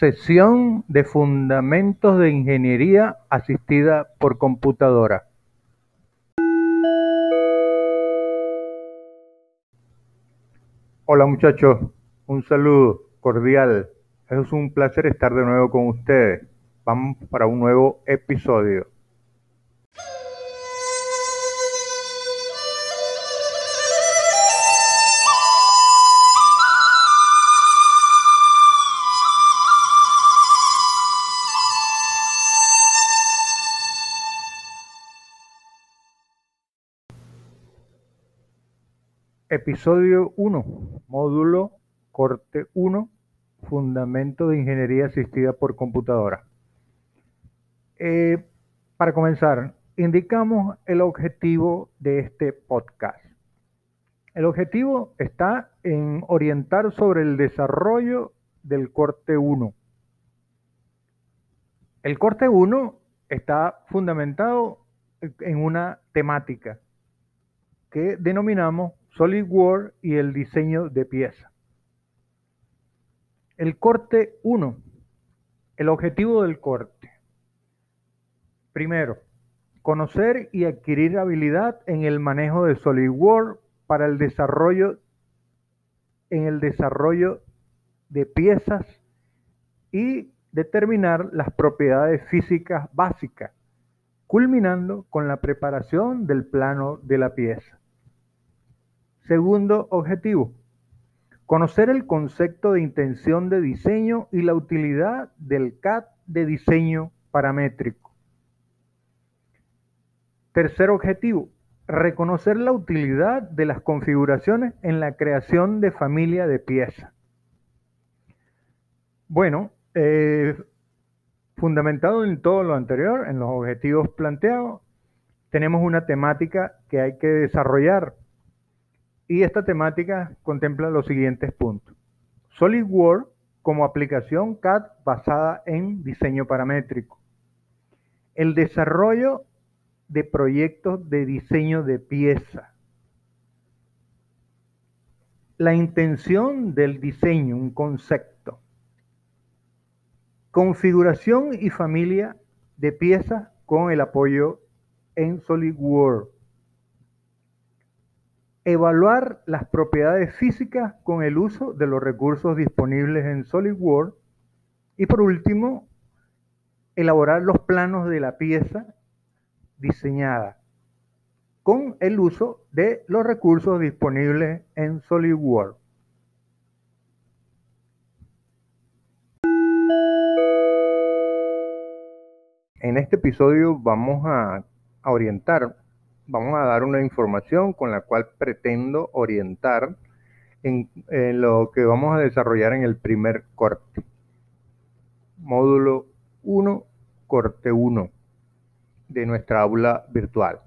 Sesión de Fundamentos de Ingeniería Asistida por Computadora. Hola muchachos, un saludo cordial. Es un placer estar de nuevo con ustedes. Vamos para un nuevo episodio. Episodio 1, módulo corte 1, fundamento de ingeniería asistida por computadora. Eh, para comenzar, indicamos el objetivo de este podcast. El objetivo está en orientar sobre el desarrollo del corte 1. El corte 1 está fundamentado en una temática que denominamos SolidWorks y el diseño de pieza. El corte 1. El objetivo del corte. Primero, conocer y adquirir habilidad en el manejo de SolidWorks para el desarrollo en el desarrollo de piezas y determinar las propiedades físicas básicas, culminando con la preparación del plano de la pieza. Segundo objetivo, conocer el concepto de intención de diseño y la utilidad del CAD de diseño paramétrico. Tercer objetivo, reconocer la utilidad de las configuraciones en la creación de familia de piezas. Bueno, eh, fundamentado en todo lo anterior, en los objetivos planteados, tenemos una temática que hay que desarrollar y esta temática contempla los siguientes puntos. SolidWorks como aplicación CAD basada en diseño paramétrico. El desarrollo de proyectos de diseño de pieza. La intención del diseño, un concepto. Configuración y familia de piezas con el apoyo en SolidWorks Evaluar las propiedades físicas con el uso de los recursos disponibles en SolidWorks. Y por último, elaborar los planos de la pieza diseñada con el uso de los recursos disponibles en SolidWorks. En este episodio vamos a, orientar vamos a dar una información con la cual pretendo orientar en, lo que vamos a desarrollar en el primer corte. Módulo 1, corte 1 de nuestra aula virtual.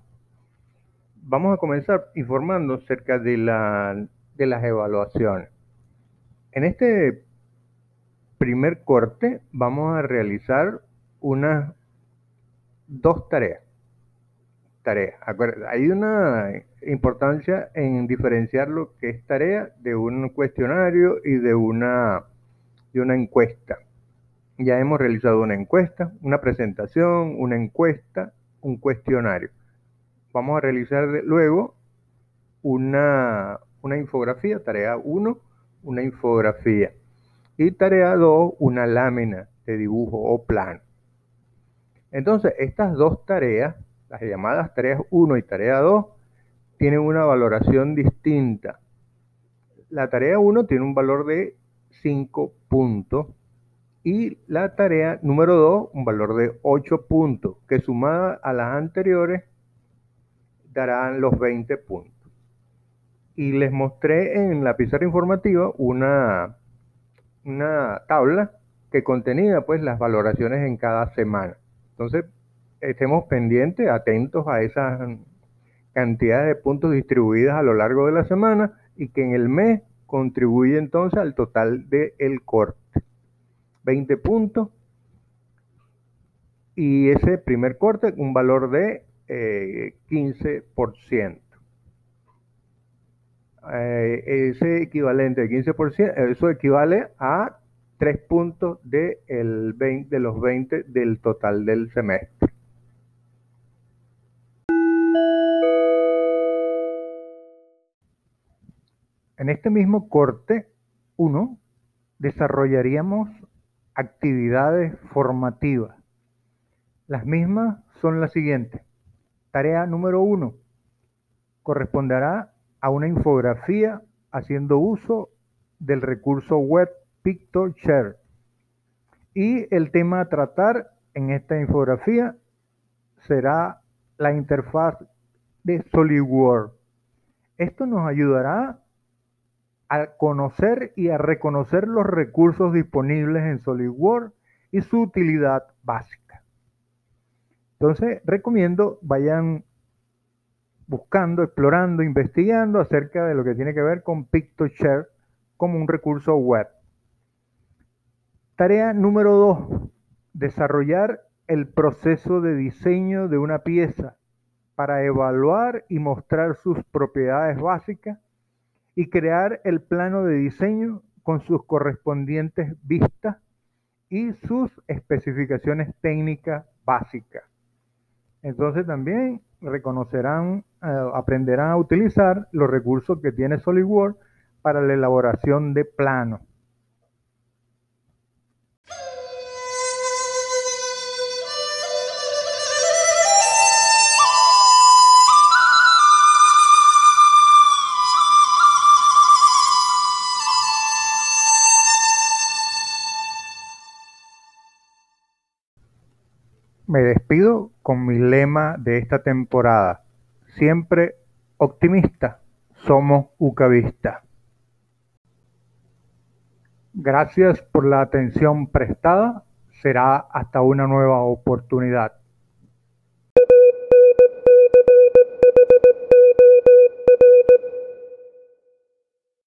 Vamos a comenzar informando acerca de, la, de las evaluaciones. En este primer corte vamos a realizar unas dos tareas tarea. Hay una importancia en diferenciar lo que es tarea de un cuestionario y de una, de una encuesta. Ya hemos realizado una encuesta, una presentación, una encuesta, un cuestionario. Vamos a realizar luego una, una infografía, tarea 1, una infografía. Y tarea 2, una lámina de dibujo o plano. Entonces, estas dos tareas las llamadas tareas 1 y tarea 2 tienen una valoración distinta. La tarea 1 tiene un valor de 5 puntos y la tarea número 2 un valor de 8 puntos, que sumada a las anteriores darán los 20 puntos. Y les mostré en la pizarra informativa una, una tabla que contenía pues las valoraciones en cada semana. Entonces, estemos pendientes, atentos a esa cantidad de puntos distribuidas a lo largo de la semana y que en el mes contribuye entonces al total del corte. 20 puntos y ese primer corte un valor de 15%. Eh, ese equivalente de 15%, eso equivale a 3 puntos de, el 20, de los 20 del total del semestre. En este mismo corte 1 desarrollaríamos actividades formativas. Las mismas son las siguientes. Tarea número 1 corresponderá a una infografía haciendo uso del recurso web PictoShare. Y el tema a tratar en esta infografía será la interfaz de SolidWorks. Esto nos ayudará a conocer y a reconocer los recursos disponibles en SolidWorks y su utilidad básica. Entonces, recomiendo vayan buscando, explorando, investigando acerca de lo que tiene que ver con PictoShare como un recurso web. Tarea número 2. Desarrollar el proceso de diseño de una pieza para evaluar y mostrar sus propiedades básicas y crear el plano de diseño con sus correspondientes vistas y sus especificaciones técnicas básicas. Entonces también reconocerán, eh, aprenderán a utilizar los recursos que tiene SolidWorks para la elaboración de planos. Me despido con mi lema de esta temporada. Siempre optimista, somos Ucavista. Gracias por la atención prestada. Será hasta una nueva oportunidad.